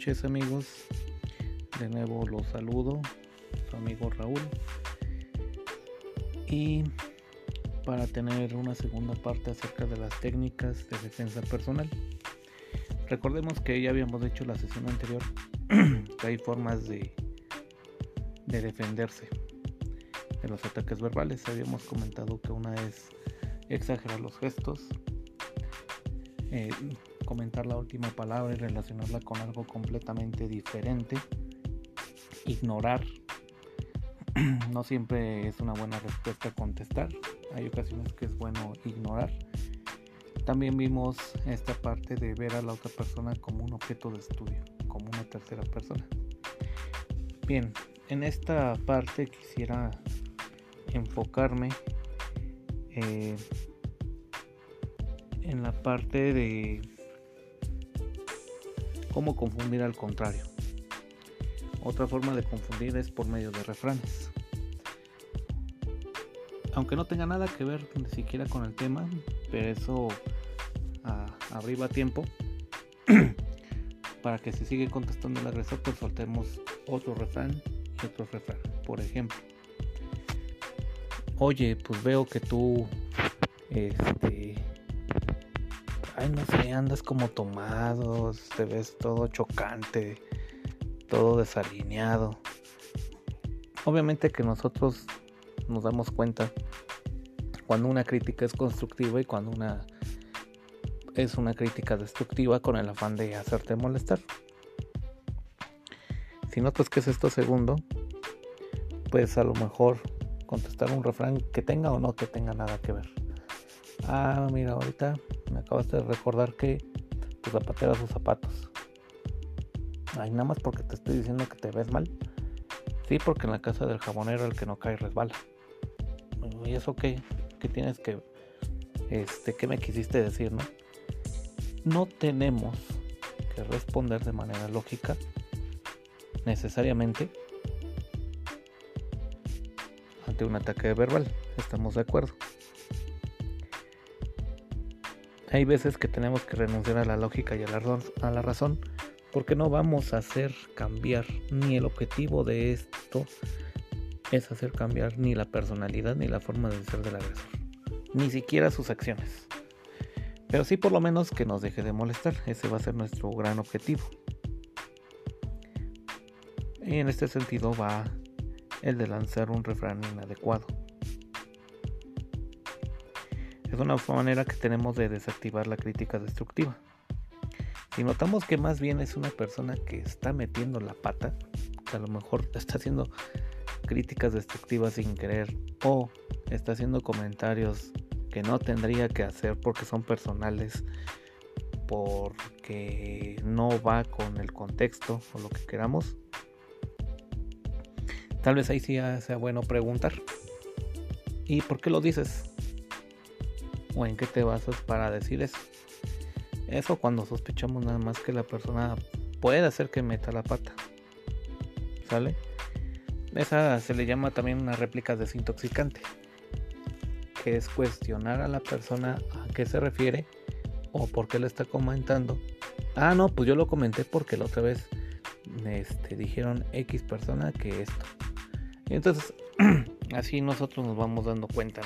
noches amigos. De nuevo los saludo, su amigo Raúl. Y para tener una segunda parte acerca de las técnicas de defensa personal. Recordemos que ya habíamos hecho la sesión anterior que hay formas de, de defenderse de los ataques verbales. Habíamos comentado que una es exagerar los gestos, eh, comentar la última palabra y relacionarla con algo completamente diferente, ignorar. No siempre es una buena respuesta contestar, hay ocasiones que es bueno ignorar. También vimos esta parte de ver a la otra persona como un objeto de estudio, como una tercera persona. Bien, en esta parte quisiera enfocarme eh, en la parte de cómo confundir al contrario. Otra forma de confundir es por medio de refranes. Aunque no tenga nada que ver ni siquiera con el tema, pero eso a, tiempo para que si sigue contestando el agresor, pues soltemos otro refrán y otro refrán. Por ejemplo, oye, pues veo que tú, este, ay, no sé, andas como tomado, te ves todo chocante, todo desalineado. Obviamente que nosotros nos damos cuenta cuando una crítica es constructiva y cuando una es una crítica destructiva con el afán de hacerte molestar. Si notas que es esto segundo, pues a lo mejor contestar un refrán que tenga o no que tenga nada que ver. Ah, mira, ahorita me acabas de recordar que tu zapatera sus zapatos. Ay, nada más porque te estoy diciendo que te ves mal. Sí, porque en la casa del jabonero el que no cae resbala. ¿Y eso qué? ¿Qué tienes que... Este, ¿qué me quisiste decir, no? No tenemos que responder de manera lógica necesariamente ante un ataque verbal. Estamos de acuerdo. Hay veces que tenemos que renunciar a la lógica y a la, a la razón porque no vamos a hacer cambiar ni el objetivo de esto es hacer cambiar ni la personalidad ni la forma de ser del agresor, ni siquiera sus acciones. Pero sí por lo menos que nos deje de molestar, ese va a ser nuestro gran objetivo. Y en este sentido va el de lanzar un refrán inadecuado. Es una manera que tenemos de desactivar la crítica destructiva. Si notamos que más bien es una persona que está metiendo la pata, a lo mejor está haciendo críticas destructivas sin querer o está haciendo comentarios que no tendría que hacer porque son personales, porque no va con el contexto o lo que queramos, tal vez ahí sí sea bueno preguntar. ¿Y por qué lo dices? O en qué te basas para decir eso. Eso cuando sospechamos nada más que la persona puede hacer que meta la pata. ¿Sale? Esa se le llama también una réplica desintoxicante. Que es cuestionar a la persona a qué se refiere o por qué le está comentando. Ah, no, pues yo lo comenté porque la otra vez este, dijeron X persona que esto. Y entonces, así nosotros nos vamos dando cuenta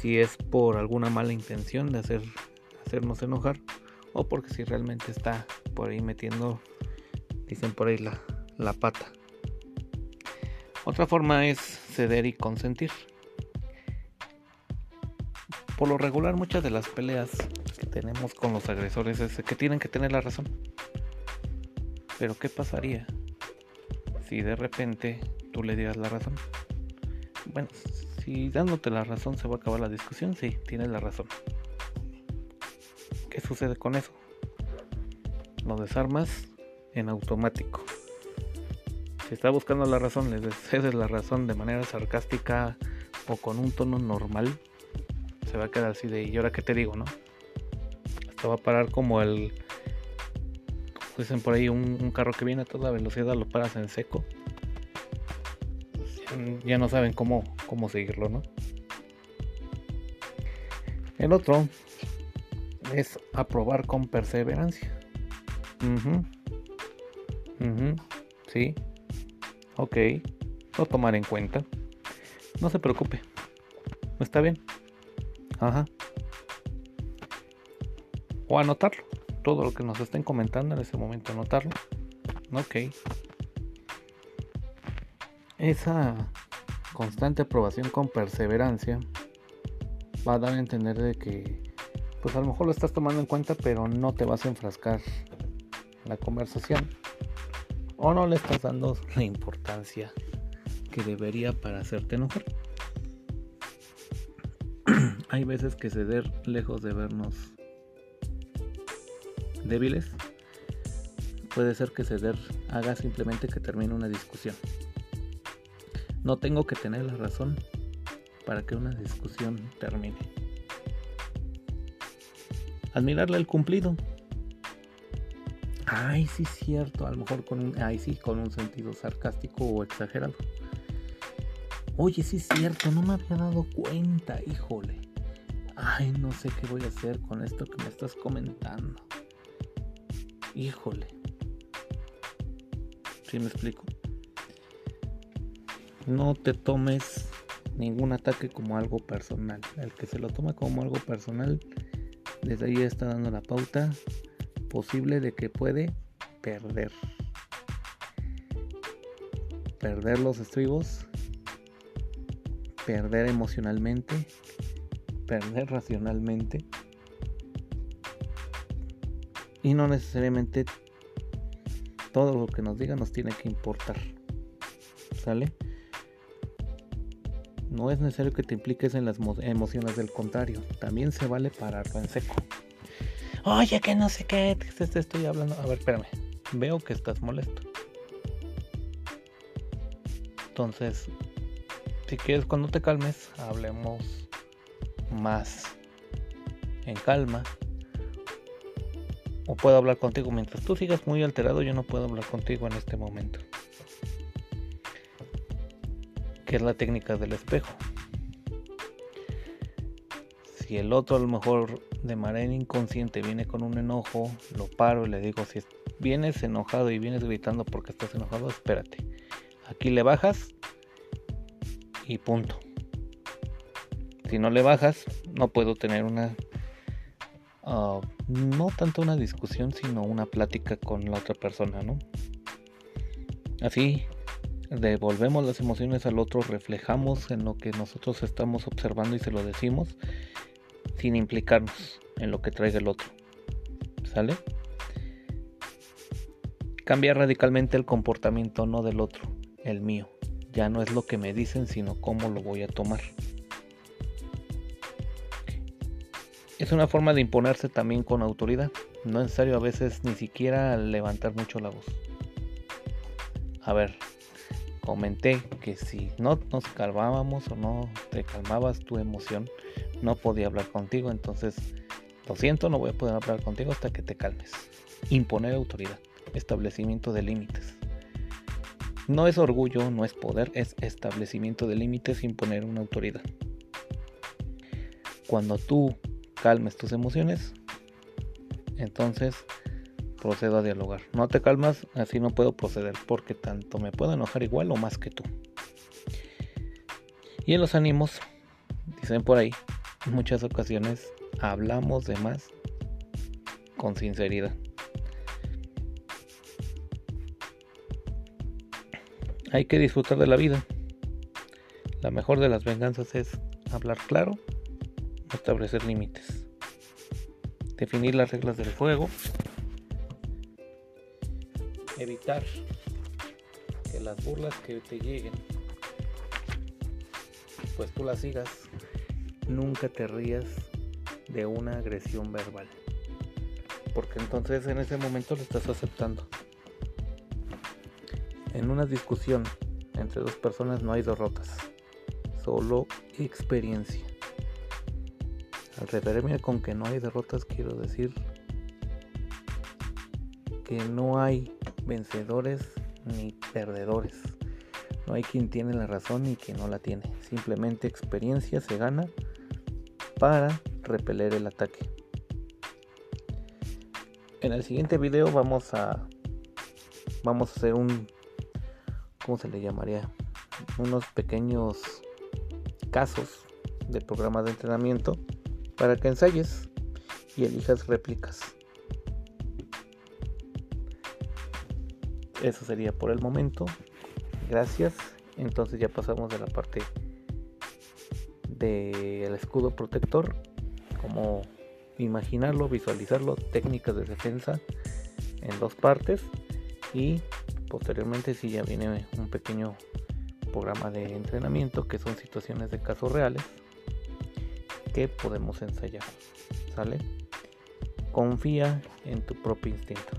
si es por alguna mala intención de hacer, hacernos enojar o porque si realmente está por ahí metiendo, dicen por ahí, la, la pata. Otra forma es ceder y consentir. Por lo regular muchas de las peleas que tenemos con los agresores es que tienen que tener la razón. Pero ¿qué pasaría si de repente tú le dieras la razón? Bueno, si dándote la razón se va a acabar la discusión, sí, tienes la razón. ¿Qué sucede con eso? Lo desarmas en automático. Si está buscando la razón, le cedes la razón de manera sarcástica o con un tono normal, se va a quedar así de, ¿y ahora qué te digo, no? Hasta va a parar como el, dicen por ahí, un, un carro que viene a toda velocidad, lo paras en seco ya no saben cómo, cómo seguirlo, ¿no? El otro es aprobar con perseverancia. Sí. Ok. Lo tomaré en cuenta. No se preocupe. Está bien. Ajá. O anotarlo. Todo lo que nos estén comentando en ese momento, anotarlo. Ok. Esa constante aprobación con perseverancia va a dar a entender de que pues a lo mejor lo estás tomando en cuenta pero no te vas a enfrascar en la conversación o no le estás dando la importancia que debería para hacerte enojar. Hay veces que ceder lejos de vernos débiles puede ser que ceder haga simplemente que termine una discusión. No tengo que tener la razón para que una discusión termine. Admirarle el cumplido. Ay, sí, cierto. A lo mejor con un, ay, sí, con un sentido sarcástico o exagerado. Oye, sí, cierto. No me había dado cuenta, híjole. Ay, no sé qué voy a hacer con esto que me estás comentando. Híjole. ¿Sí me explico? No te tomes ningún ataque como algo personal. El que se lo toma como algo personal, desde ahí está dando la pauta posible de que puede perder. Perder los estribos, perder emocionalmente, perder racionalmente. Y no necesariamente todo lo que nos diga nos tiene que importar. ¿Sale? No es necesario que te impliques en las emociones del contrario. También se vale pararlo en seco. Oye, que no sé qué, te estoy hablando. A ver, espérame. Veo que estás molesto. Entonces, si quieres, cuando te calmes, hablemos más en calma. O puedo hablar contigo mientras tú sigas muy alterado. Yo no puedo hablar contigo en este momento que es la técnica del espejo. Si el otro a lo mejor de manera inconsciente viene con un enojo, lo paro y le digo, si vienes enojado y vienes gritando porque estás enojado, espérate. Aquí le bajas y punto. Si no le bajas, no puedo tener una... Ah, no tanto una discusión, sino una plática con la otra persona, ¿no? Así devolvemos las emociones al otro, reflejamos en lo que nosotros estamos observando y se lo decimos sin implicarnos en lo que traiga el otro. ¿Sale? Cambia radicalmente el comportamiento no del otro, el mío. Ya no es lo que me dicen, sino cómo lo voy a tomar. Es una forma de imponerse también con autoridad. No es necesario a veces ni siquiera levantar mucho la voz. A ver, comenté que si no nos calmábamos o no te calmabas tu emoción, no podía hablar contigo. Entonces, lo siento, no voy a poder hablar contigo hasta que te calmes. Imponer autoridad, establecimiento de límites. No es orgullo, no es poder, es establecimiento de límites, imponer una autoridad. Cuando tú calmes tus emociones, entonces procedo a dialogar. No te calmas, así no puedo proceder porque tanto me puedo enojar igual o más que tú. Y en los ánimos, dicen por ahí, en muchas ocasiones hablamos de más con sinceridad. Hay que disfrutar de la vida. La mejor de las venganzas es hablar claro, establecer límites, definir las reglas del juego evitar que las burlas que te lleguen, pues tú las sigas. Nunca te rías de una agresión verbal. Porque entonces en ese momento lo estás aceptando. En una discusión entre dos personas no hay derrotas, solo experiencia. Al referirme con que no hay derrotas quiero decir que no hay vencedores ni perdedores. No hay quien tiene la razón ni quien no la tiene. Simplemente experiencia se gana para repeler el ataque. En el siguiente video vamos a vamos a hacer un, ¿cómo se le llamaría? Unos pequeños casos de programas de entrenamiento para que ensayes y elijas réplicas. Eso sería por el momento. Gracias. Entonces ya pasamos de la parte del escudo protector, como imaginarlo, visualizarlo, técnicas de defensa en dos partes y posteriormente si ya viene un pequeño programa de entrenamiento que son situaciones de casos reales que podemos ensayar. ¿Sale? Confía en tu propio instinto.